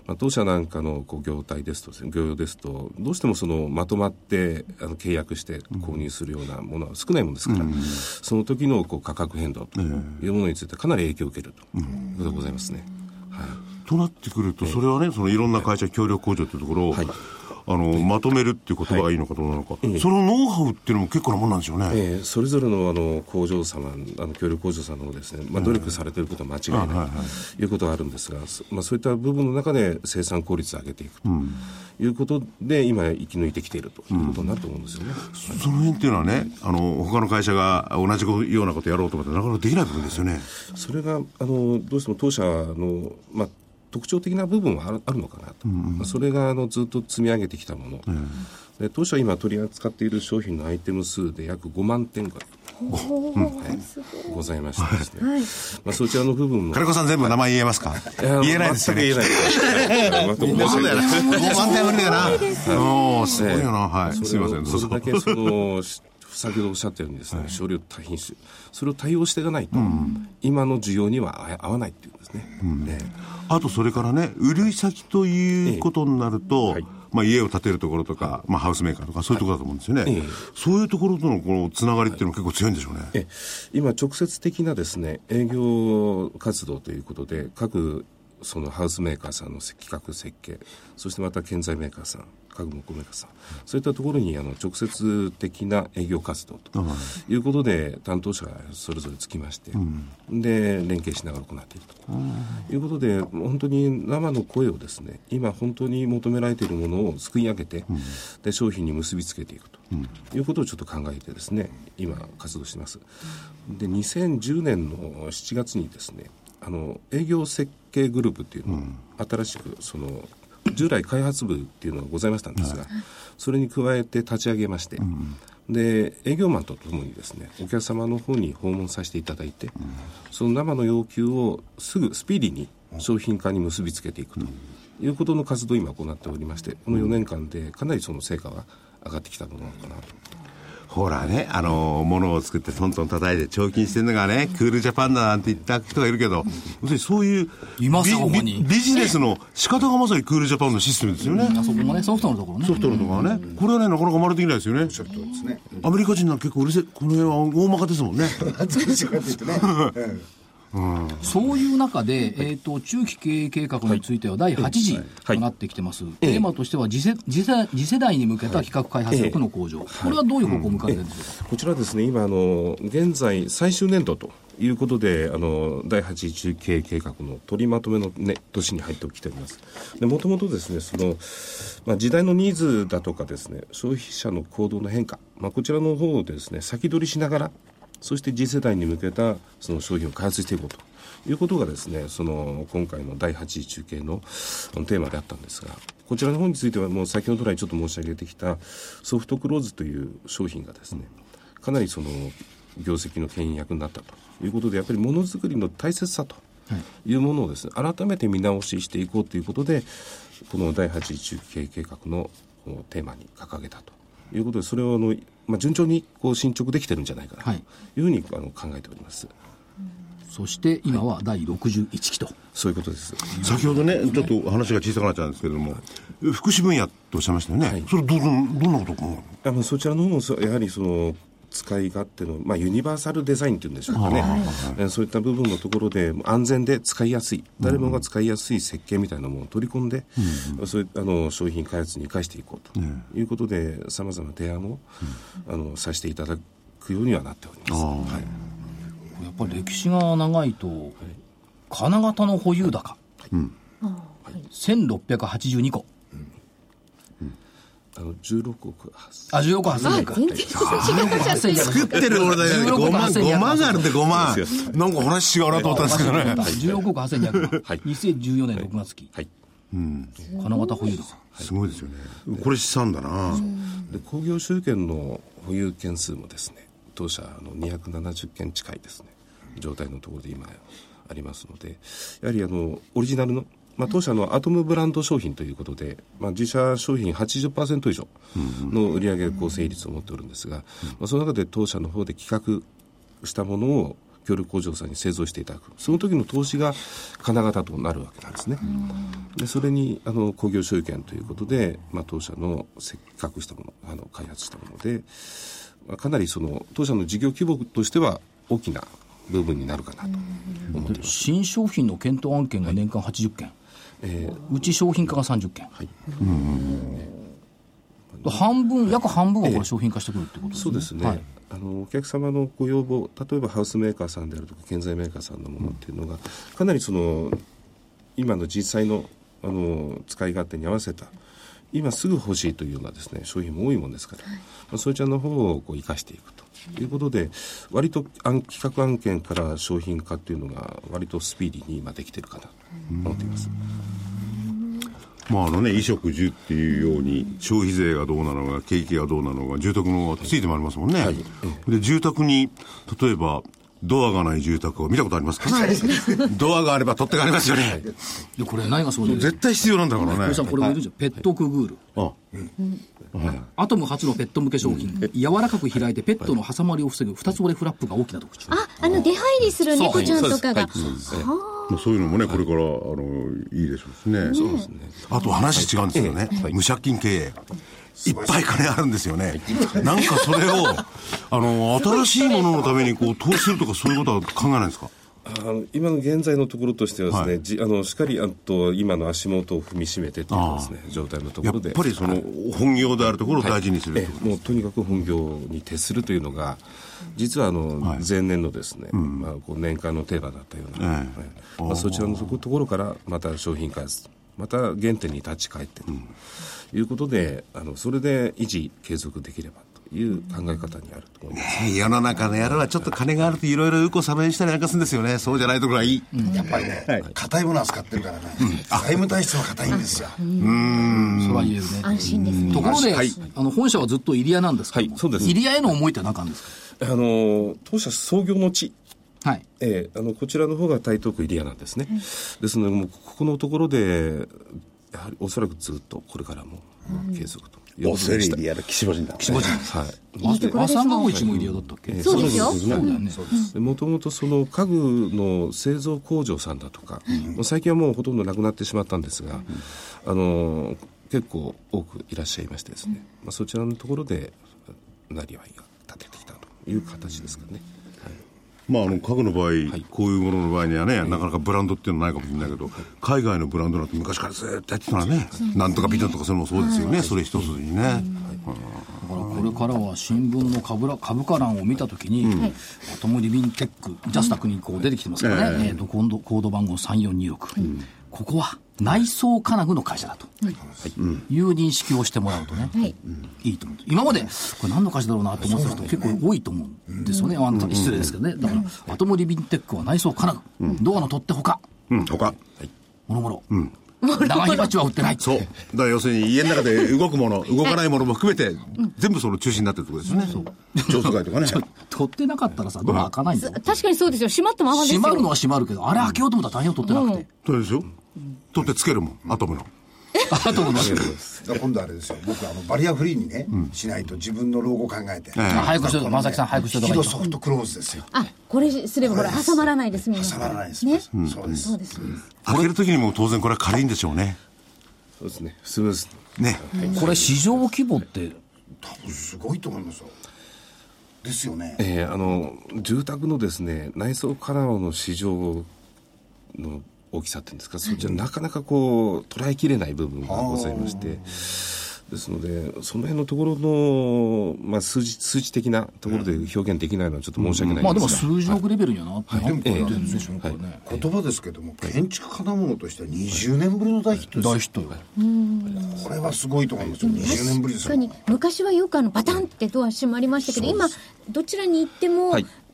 まあ、当社なんかのこう業態ですとですね業用ですとどうしてもそのまとまってあの契約して購入するようなものは少ないものですから、その時のこう価格変動というものについてかなり影響を受けるということがございますね。はいとなってくると、それはね、そのいろんな会社協力工場というところを、はい。あの、まとめるっていう言葉がいいのかどうなのか、そのノウハウっていうのも結構なもんなんでしょうね。えーそれぞれのあの工場様、あの協力工場さんの方ですね、まあ、努力されていることは間違いないということがあるんですが、そまあ、そういった部分の中で生産効率を上げていくと。いうことで、今、生き抜いてきているということになると思うんですよね。その辺っていうのはね、あの、他の会社が同じようなことやろうと思ってなかなかできない部分ですよね。それがあのどうしても当社の、まあ、特徴的な部分はあるあるのかなと、まあ、それがあのずっと積み上げてきたもの、で当社今取り扱っている商品のアイテム数で約5万点ぐらい、はい、ございまして。ですね、まあ、そちらの部分も。金子さん全部名前言えますか？や言えないですよね。全く言えないです。全く申し訳ないです5万点無理だよな。おーすごいよな。はい。すいません、それだ。けそのし先ほどおっしゃったようにですね、少量多品種。それを対応していかないと、今の需要には合合わないっていうんですね、ねあとそれからね、売り先ということになると、ええはい。まあ家を建てるところとか、まあハウスメーカーとかそういうところだと思うんですよね。ええ。そういうところとのこのつながりっていうのも結構強いんでしょうね。え今直接的なですね営業活動ということで各そのハウスメーカーさんの企画設計そしてまた建材メーカーさん家具木メーカーさ。んそういったところにあの直接的な営業活動ということで担当者がそれぞれつきまして、で連携しながら行っていると。いうことで本当に生の声をですね今本当に求められているものをすくい上げて、で商品に結びつけていくと。いうことをちょっと考えてですね今活動しています。で2010年の7月にですねあの営業設計グループっていうのを新しくその従来開発部っていうのがございましたんですが、それに加えて立ち上げまして、で営業マンとともにですねお客様の方に訪問させていただいて、その生の要求をすぐスピーディーに商品化に結びつけていくということの活動を今行っておりましてこの4年間でかなりその成果が上がってきたものかなと。ほらね、あの、ものを作ってトントン叩いて彫金してるのがね、クールジャパンだなんて言った人がいるけど、要するにそういういますビここにビビジネスの仕方がまさにクールジャパンのシステムですよね。あそこもね、ソフトのところね。ソフトのとかはね。これはね、なかなか真似できないですよね。そうですね。アメリカ人なんか結構うるせえ、この辺は大まかですもんね。えそういう中で、えっ、と、中期経営計画については第8次となってきてます。テーマとしては次世次世、次世代に向けた企画開発力の向上。これはどういう方向を向かれてるんでしょうか？こちらはですね、今、あの、現在、最終年度ということで、あの、第8次中経営計画の取りまとめの、ね、年に入ってきております。で、もともとですね、その、まあ、時代のニーズだとかですね、消費者の行動の変化、まあ、こちらの方をですね、先取りしながら、そして次世代に向けたその商品を開発していこうということがですね、その今回の第8次中継のテーマであったんですが、こちらの方についてはもう先ほど来ちょっと申し上げてきたソフトクローズという商品がですね、かなりその業績の牽引役になったということで、やっぱりものづくりの大切さとい。うものをですね、改めて見直ししていこうということで、この第8次中継計画のテーマに掲げたということで、それをあの、まあ、順調にこう進捗できてるんじゃないかなとはいいうふうにあの考えております。そして今は第61期と。そういうことです。先ほどね、ちょっと話が小さくなっちゃうんですけれども、福祉分野とおっしゃいましたよね。はいそれど、どどんなことかあのそちらの方もそやはりその使い勝手の、まあ、ユニバーサルデザインっていうんでしょうかね、えそういった部分のところで安全で使いやすい。誰もが使いやすい設計みたいなものを取り込んで、そういったあの商品開発に生かしていこうということでさまざまな提案を、あのさせていただくようにはなっております。はい。やっぱり歴史が長いと、金型の保有高。1682個。あの16億あ、16個8000円か。全然違うじゃん。作ってる俺だけで16 5万、8200 5万あるって5万。なんか話違うなと思ったんですけどね。16億8200はい2014年6月期。はい金型保有高。すごいですよね。これ資産だな。で工業集権の保有件数もですね当社の270件近いですね状態のところで今ありますのでやはりあのオリジナルの、まあ、当社のアトムブランド商品ということで、まあ、自社商品80%以上の売上構成率を持っておるんですが、まあ、その中で当社の方で企画したものを協力工場さんに製造していただくその時の投資が金型となるわけなんですね。でそれにあの工業所有権ということで、まあ、当社のせっかくしたものあの開発したもので、まあ、かなりその当社の事業規模としては大きな部分になるかなと思っています。新商品の検討案件が年間80件。えーうち商品化が30件。はい。半分、約半分はこれ商品化してくるってことですね。そうですね、はい。あのお客様のご要望例えばハウスメーカーさんであるとか建材メーカーさんのものっていうのが、かなりその今の実際のあの使い勝手に合わせた今すぐ欲しいというようなですね商品も多いもんですから、まあ、そちらの方をこう生かしていくということで割と案企画案件から商品化っていうのが割とスピーディーに今できてるかなと思っています。まああのね、衣食住っていうように、消費税がどうなのか、景気がどうなのか、住宅のついてもありますもんね。で、住宅に、例えば、ドアがない住宅を見たことありますか？ドアがあれば取ってかれますよね。で、これ何がそうで絶対必要なんだからね森さ。ん、これもいるじゃん。ペットクグール。あアトム初のペット向け商品。柔らかく開いてペットの挟まりを防ぐ二つ折れフラップが大きな特徴。あ、あの、出入りする猫ちゃんとかが。まあそういうのもね、これから、あの、いいでしょうしね。そうですね。あと話違うんですけどね、無借金経営。いっぱい金あるんですよね。なんかそれを、あの、新しいもののためにこう、投資するとかそういうことは考えないんですか？あの今の現在のところとしてはですね、はい。じあのしっかりあと今の足元を踏みしめてというですね状態のとこやっろでぱりその本業であるところを大事にする。もうとにかく本業に徹するというのが実はあの、はい。前年のですね、まあ、こう年間のテーマだったような、まあ、そちらのところからまた商品開発また原点に立ち返ってということで、あのそれで維持継続できればという考え方にあると思います。世の中の野郎はちょっと金があるといろいろうこさめしたりなんかするんですよね。そうじゃないところがいい、やっぱりね、硬いもの扱ってるからね、財務体質は硬いんですよ。それは言えるね。安心ですね。ところで、はい。あの、本社はずっと入谷なんですけどもはいそうです。入谷への思いって何かあるんですあの当社創業の地。かはい。ええあのこちらの方が台東区入谷なんですね、ですのでもうここのところでやはりおそらくずっとこれからも継続と。いうことでやる岸星だ岸本はい。いいところです朝も入谷だったっけ、ええそうですよ。そうだよ。ね。もともとその家具の製造工場さんだとか、もう最近はもうほとんどなくなってしまったんですが、あの結構多くいらっしゃいましてですね、まあ、そちらのところでなりわいが立ててきたという形ですかね。まあ、あの家具の場合、こういうものの場合にはね、なかなかブランドっていうのはないかもしれないけど、海外のブランドなんて昔からずっとやってたらね、なんとかビトンとかそれもそうですよね、それ一つにね。だからこれからは新聞の株ら株価欄を見たときに、アトムリビンテック、ジャスタックにこう出てきてますからね、えーとコードコード番号3426、ここは内装金具の会社だと、いう認識をしてもらうとね、はい。いいと思う。今まで、これ何の会社だろうなと思ってた人結構多いと思うんですよね。あんた失礼ですけどね。だから、アトムリビンテックは内装金具、ドアの取っ手ほか、うん、他。もろもろ。長火鉢は売ってない。そう。だから要するに家の中で動くもの、動かないものも含めて、全部その中心になってるってことですよね。そう。調査会とかね。取ってなかったらさ、ドア開かないんだよ。確かにそうですよ。閉まったままですよ。閉まるのは閉まるけど、あれ開けようと思ったら大変よ、取ってなくて。そうですよ。取ってつけるもん、アトムの。あとのだから今度あれですよ、僕あの、バリアフリーにね、しないと自分の老後考えて。早くしてと、まさきさん早くしてとか言うとヒドソフトクローズですよ。あ、これすればほら、挟まらないです、皆さん。挟まらないですね。そうですそうです。開けるときにも当然これは軽いんでしょうね。そうですね。スムーズね。これ市場規模って、多分すごいと思いますよ。ですよね。えーあの住宅のですね内装カラーの市場の大きさっていうんですか？そちらなかなかこう捉えきれない部分がございまして。ですのでその辺のところの、まあ、数字数値的なところで表現できないのはちょっと申し訳ないまあでもん。ですが、数十億レベルにはなってなってでもるんでしょう。言葉ですけども、建築金物としては20年ぶりの大ヒットですよ。大ヒットよ。これはすごいと思いますよ。20年ぶりですよ。確かに、昔はよくあの、バタンってドア閉まりましたけど、今、どちらに行っても、はい。ええ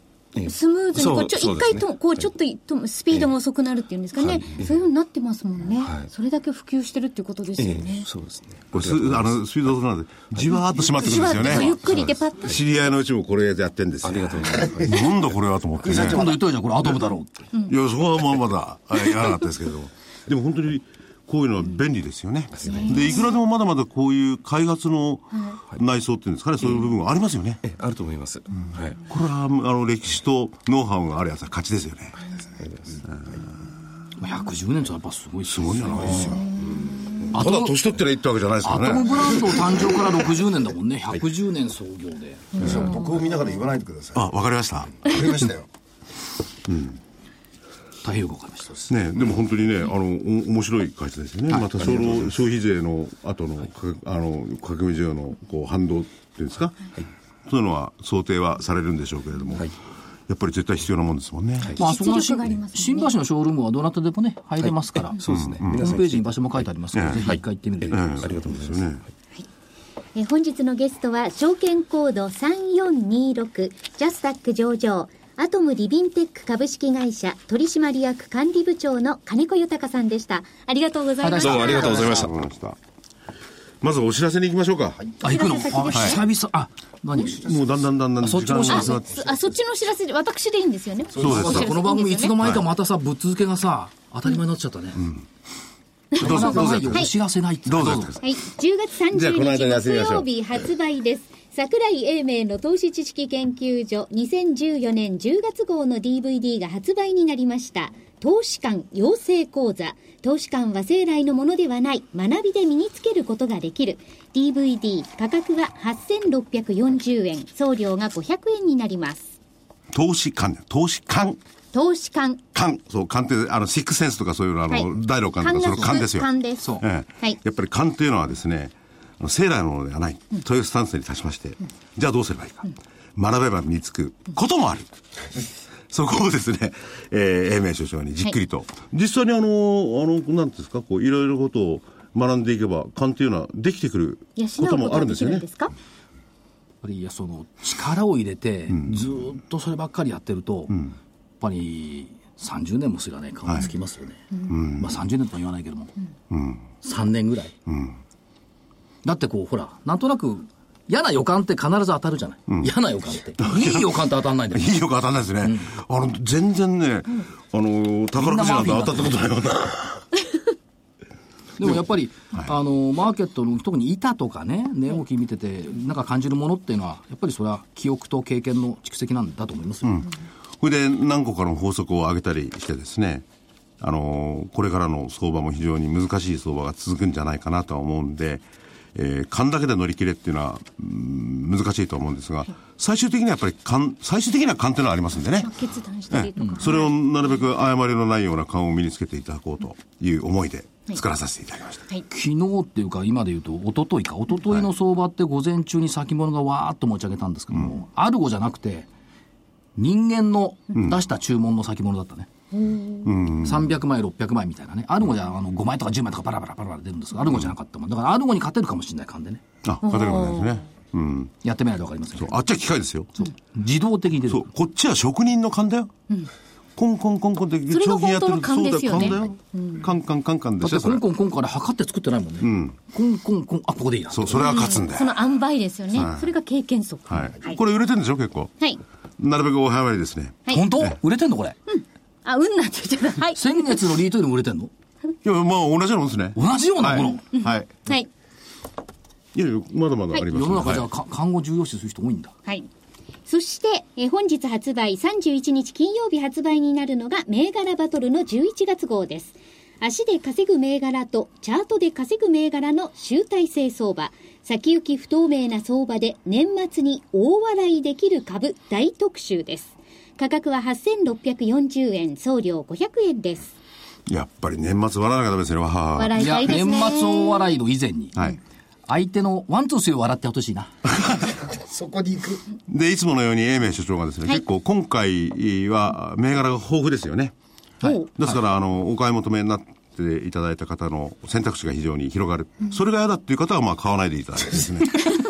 スムーズにこう一回と、こうちょっといとスピードが遅くなるっていうんですかね、そういうふうになってますもんね、はいそれだけ普及してるっていうことですよえねえ。そうですねこれすあの、スピードなんで、じわーっと閉まってくるんですよね。ゆっくりでパッと。知り合いのうちもこれやってんですよ。ありがとうございます なんだこれはと思ってね。今度言っといたじゃん、これアトムだろうって。いや、そこはまあまだ、あやらなかったですけれども。でも本当に、こういうのは便利ですよね。で、いくらでもまだまだこういう開発の内装っていうんですかね、そういう部分はありますよね。ええあると思います、はいこれは、あの、歴史とノウハウがあるやつは勝ちですよね。110年ってやっぱすごいすごいじゃないですよ。アただ年取ってりゃいいってわけじゃないですかアトム。ブランド誕生から60年だもんね。110年創業で。僕を見ながら言わないでください。わあ、わかりました。かりましたよ。大変よくわかりました。ね、でも本当にね、あの、お面白い会社ですよね。また、その消費税の後の、かあの、革命需要の、こう、反動っていうんですか？そういうのは想定はされるんでしょうけれども。やっぱり絶対必要なもんですもんね。まあ、あそこの実力がありますね新橋のショールームはどなたでもね、入れますから。そうですね、ホームページに場所も書いてありますから、ぜひ一回行ってみるといいと思いますありがとうございますよね。え本日のゲストは証券コード3426ジャスタック上場アトムリビンテック株式会社取締役管理部長の金子豊さんでした。ありがとうございました。どうもありがとうございました。まずお知らせに行きましょうか。あ、行くの？お知らせ先ですあ、久々。あ、何？もうだんだんだんだんそっちの時間がそなくなって。あそっちのお知らせで私でいいんですよね。そうです。この番組いつの間にかまたさ、ぶっ続けがさ、当たり前になっちゃったね。どうぞ、どうぞ。お知らせないって。どうぞ。ですねはい10月じゃあこの30日木曜日発売です桜井英明の投資知識研究所2014年10月号の DVD が発売になりました。投資館養成講座。投資館は生来のものではない。学びで身につけることができる。DVD 価格は8640円。送料が500円になります。投資館、投資館。投資感。勘、そう、勘って、あの、シックスセンスとかそういうの、あの、はい。第六感とか、その勘ですよ。勘です。そうええ。はい。やっぱり勘っていうのはですね、生来のものではない、というスタンスに立ちまして、じゃあどうすればいいか。学べば身につくこともある。そこをですね、えー、英明所長にじっくりと。実際にあの、あの、なんていうんですか、こう、いろいろことを学んでいけば、勘っていうのはできてくることとがであるんですよね。やっぱりいやその力を入れて、ずーっとそればっかりやってると、やっぱり30年もすればね顔がつきますよね、まあ30年とは言わないけども、3年ぐらい、だってこうほらなんとなく嫌な予感って必ず当たるじゃない、嫌な予感って。いい予感って当たんないんだよ。いいよく当たんないですね。あの、全然ね、あの、宝くじなんて当たったことないような。でもやっぱり、あのマーケットの特に板とかね値動き見ててなんか感じるものっていうのはやっぱりそれは記憶と経験の蓄積なんだと思いますよ、これで何個かの法則を挙げたりしてですね、あのこれからの相場も非常に難しい相場が続くんじゃないかなとは思うんで、えー、勘だけで乗り切れっていうのは、うん難しいと思うんですが、最終的にはやっぱり勘、最終的には勘っていうのはありますんでね。決断したりとか。それをなるべく誤りのないような勘を身につけていただこうという思いで作らさせていただきました。はい。昨日っていうか今で言うと一昨日か一昨日の相場って午前中に先物がわーっと持ち上げたんですけども、アルゴじゃなくて人間の出した注文の先物だったね、300枚600枚みたいなねアルゴじゃあの5枚とか10枚とかバラバラバラバラ出るんですがアルゴじゃなかったもんだからアルゴに勝てるかもしれない勘でねあ、勝てるかもしれないですね。うん。やってみないと分かりませんけどあっちは機械ですよ。自動的に出るそう、こっちは職人の勘だよ。コンコンコンコンって商品やってるそうだよ勘だよ。カンカンカンカンでしょ、だってコン。コンコンから測って作ってないもんね、コンコンコンあここでいいなそう、それは勝つんだよ。その塩梅ですよね。それが経験則。はい。これ売れてるんでしょ、結構。はい。なるべくお早めにですね。はい本当？売れてんのこれ？あ、うんなって言っちゃった。はい。先月のリートよりも売れてんの？いや、まあ、同じようなもんですね。同じようなはい。もの、はい。はい。いやいや、まだまだあります世の中じゃあは看護重要視する人多いんだはい。そして、えー本日発売、31日金曜日発売になるのが、銘柄バトルの11月号です。足で稼ぐ銘柄と、チャートで稼ぐ銘柄の集大成相場。先行き不透明な相場で、年末に大笑いできる株大特集です。価格は8640円、送料500円です。やっぱり年末笑わなきゃダメですね。笑いたいですね。年末大笑いの以前に、はい。相手のワンツースリーを笑ってほしいな そこに行く。で、いつものように英明所長がですね、はい結構今回は銘柄が豊富ですよね。はいですから、あの、お買い求めになっていただいた方の選択肢が非常に広がる。それが嫌だっていう方は、まあ、買わないでいただいてですね。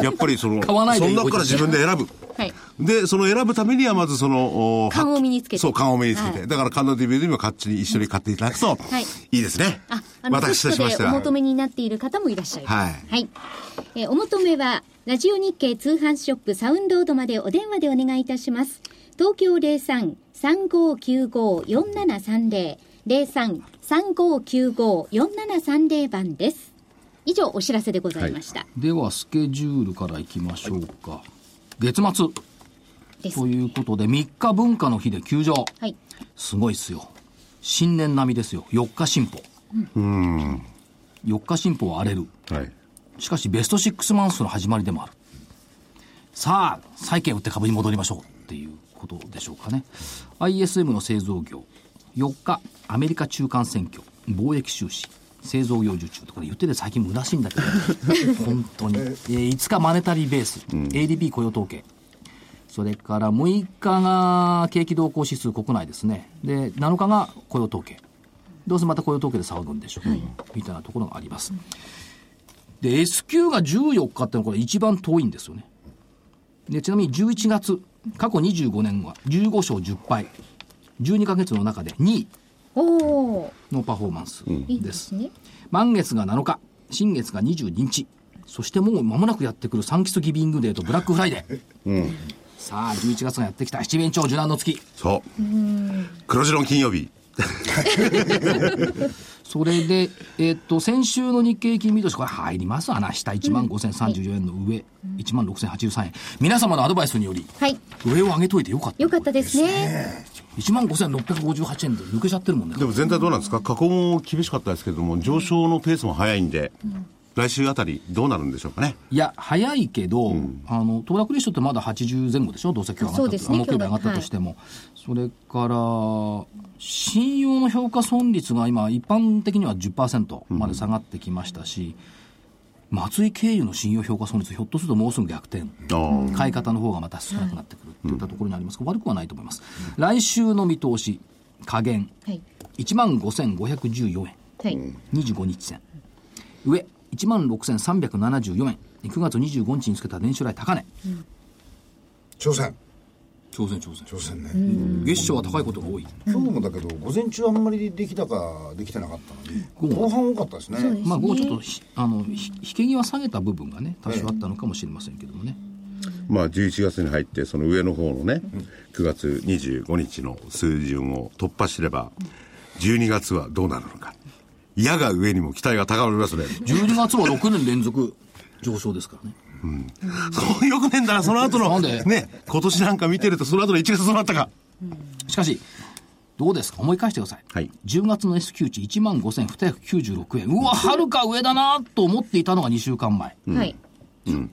やっぱりその、買わないでその中から自分で選ぶ。はい。で、その選ぶためには、まずその、お勘を身につけてそう、勘を身につけて。はいだから、勘の DVD も勝手に一緒に買っていただくと、はいいいですね。あ、あの、私としましては。求めになっている方もいらっしゃいます。はいはい。えーお求めは、ラジオ日経通販ショップサウンロードまでお電話でお願いいたします。東京03-3595-4730、03-3595-4730番です。以上、お知らせでございました。ではスケジュールからいきましょうか、月末です。ということで3日文化の日で休場はい。すごいっすよ新年並みですよ4日進歩うん。4日進歩は荒れるはい。しかしベスト6マンスの始まりでもあるさあ債券売って株に戻りましょうっていうことでしょうかね ISM の製造業4日アメリカ中間選挙貿易収支製造業受注とか言ってて最近虚しいんだけど 本当に、えー5日マネタリーベース、ADP 雇用統計。それから6日が景気動向指数国内ですね。で7日が雇用統計。どうせまた雇用統計で騒ぐんでしょう、みたいなところがあります、で S q が14日ってのはこれ一番遠いんですよね。でちなみに11月過去25年は15勝10敗12ヶ月の中で2位のパフォーマンスでです。満月が7日新月が22日そしてもう間もなくやってくるサンキスギビングデーとブラックフライデー、さあ11月がやってきた七面鳥受難の月そう。黒字の金曜日。それで、えっと、先週の日経金見通し、これ入りますわな。下1万5034円の上、1万6083円。皆様のアドバイスにより、はい。上を上げといてよかった。よかったですね。1万5658円で抜けちゃってるもんね。でも全体どうなんですか？過去も厳しかったですけれども、上昇のペースも早いんで、来週あたりどうなるんでしょうかね？いや、早いけど、あの、騰落レーションってまだ80前後でしょ？どうせ今日上がったと。ね木曜日上がったとしても。それから、信用の評価損率が今、一般的には10%まで下がってきましたし、松井経由の信用評価損率、ひょっとするともうすぐ逆転。買い方の方がまた少なくなってくるといったところにありますが、悪くはないと思います。来週の見通し、下限、はい。1万5514円。はい。25日線上1万6374円。9月25日につけた年初来高値。朝鮮挑戦挑戦。朝鮮ね、月初は高いことが多い。今日もだけど午前中あんまり出来高できてなかったのに午後。後半多かったですね。そうですまあ午後ちょっとひあのひ引け際下げた部分がね多少あったのかもしれませんけどもね、まあ、11月に入って、その上の方のね、9月25日の数順を突破すれば、12月はどうなるのか。矢が上にも期待が高まりますね。12月は6年連続上昇ですからね。そうよくねえんだな、その後の、なんで？ね、今年なんか見てると、その後の1月どうなったか。しかしどうですか？思い返してください、はい。10月の S q 値1万5296円。うわはるか上だなと思っていたのが2週間前。はい。10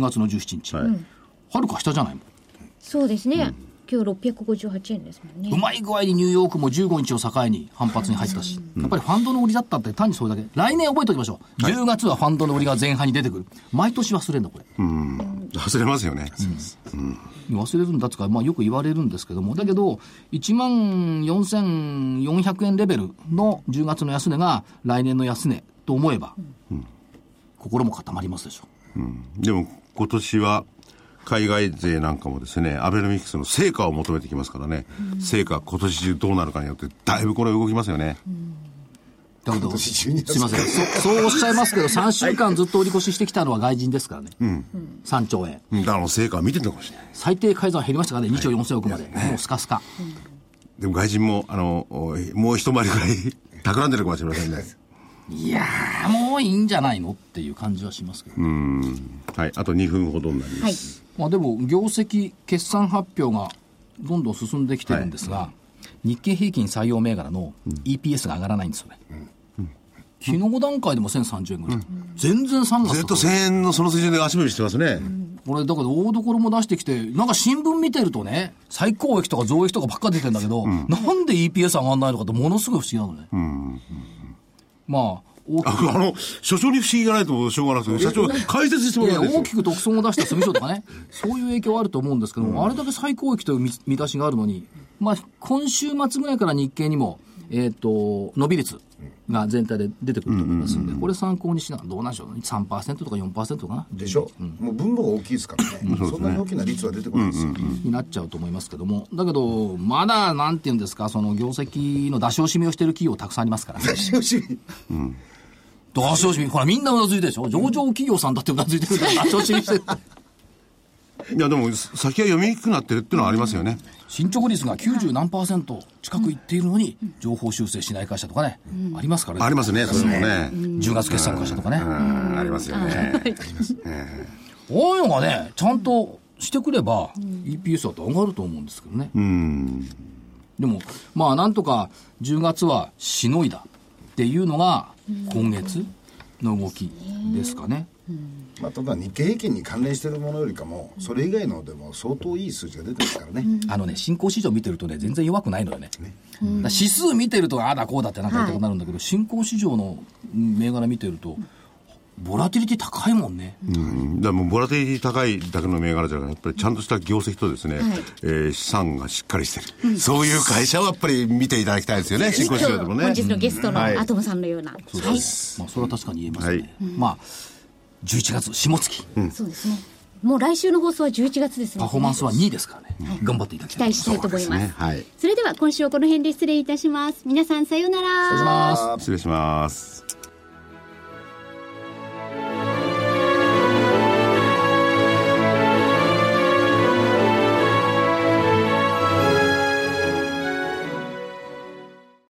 月の17日、はい。はるか下じゃないもん。そうですね。今日658円ですもんね。うまい具合にニューヨークも15日を境に反発に入ったし、やっぱりファンドの売りだったって単にそれだけ。来年覚えておきましょう。10月はファンドの売りが前半に出てくる。毎年忘れるんだ、これ。忘れますよね。忘れるんだとか、まあよく言われるんですけども、だけど、1万4400円レベルの10月の安値が来年の安値と思えば、心も固まりますでしょでも、今年は、海外勢なんかもですね、アベノミクスの成果を求めてきますからね、成果今年中どうなるかによって、だいぶこれ動きますよね。だけど、今年中にすいません。そそうおっしゃいますけど、3週間ずっと売り越ししてきたのは外人ですからね。3兆円。うんだから成果を見てるのかもしれない。最低改ざん減りましたからね、2兆4000億まで。もうスカスカ。でも外人も、あの、おもう一回りぐらい、企んでるかもしれませんね。いやー、もういいんじゃないのっていう感じはしますけど。はい。あと2分ほどになりまはい。す。まあでも、業績、決算発表がどんどん進んできてるんですが、日経平均採用銘柄の EPS が上がらないんですよね。昨日段階でも1030円ぐらい。全然3月ずっと1000円のその水準で足踏みしてますね。これ、だけど大所も出してきて、なんか新聞見てるとね、最高益とか増益とかばっか出てんだけど、なんで EPS 上がんないのかってものすごい不思議なのね。まあ、大きあく。の、所長に不思議がないとしょうがなくて、社長、解説してもらうんですよ。大きく特損を出した住所とかね、そういう影響はあると思うんですけども、あれだけ最高益という見見出しがあるのに、まあ、今週末ぐらいから日経にも、えっ、と、伸び率が全体で出てくると思いますんで、これ参考にしながら、どうなんでしょうね、3%とか4%かな、でしょ、もう分母が大きいですからね、そんなに大きな率は出てこないですよ、になっちゃうと思いますけども、だけど、まだなんていうんですか、その業績の出し惜しみをしている企業たくさんありますから、ね、しかし出し惜しみ、ほら、みんなうなずいてるでしょ、上場企業さんだってうなずいてるから、出し惜しみしてる。いや、でも、先は読みにくくなってるっていうのはありますよね。進捗率が90何パーセント近くいっているのに、情報修正しない会社とかね、ありますからね。ありますね、それもね。10月決算の会社とかね。うんありますよね。こういうのがね、ちゃんとしてくれば、EPS だと上がると思うんですけどね。うん。でも、まあ、なんとか10月はしのいだっていうのが、今月の動きですかね。まあ、ただ日経平均に関連しているものよりかもそれ以外のでも相当いい数字が出てますからね、あのね、新興市場見てるとね、全然弱くないのよね。だから指数見てると、ああだこうだってなんか言いたくなるんだけど、新興市場の銘柄見てると、ボラティリティ高いもんね。うんだもうボラティリティ高いだけの銘柄じゃなくて、やっぱりちゃんとした業績とですね、えー資産がしっかりしてる、そういう会社をやっぱり見ていただきたいですよね、新興市場でもね。本日のゲストのはいアトムさんのような。はい。まあ、それは確かに言えますよね。はいまあ、11月、下月、そうですね。もう来週の放送は11月ですね。パフォーマンスは2位ですからね。頑張っていただきたい。期待したいと思います。ねはいそれでは今週はこの辺で失礼いたします。皆さんさようなら。失礼します。失礼します。Thank you.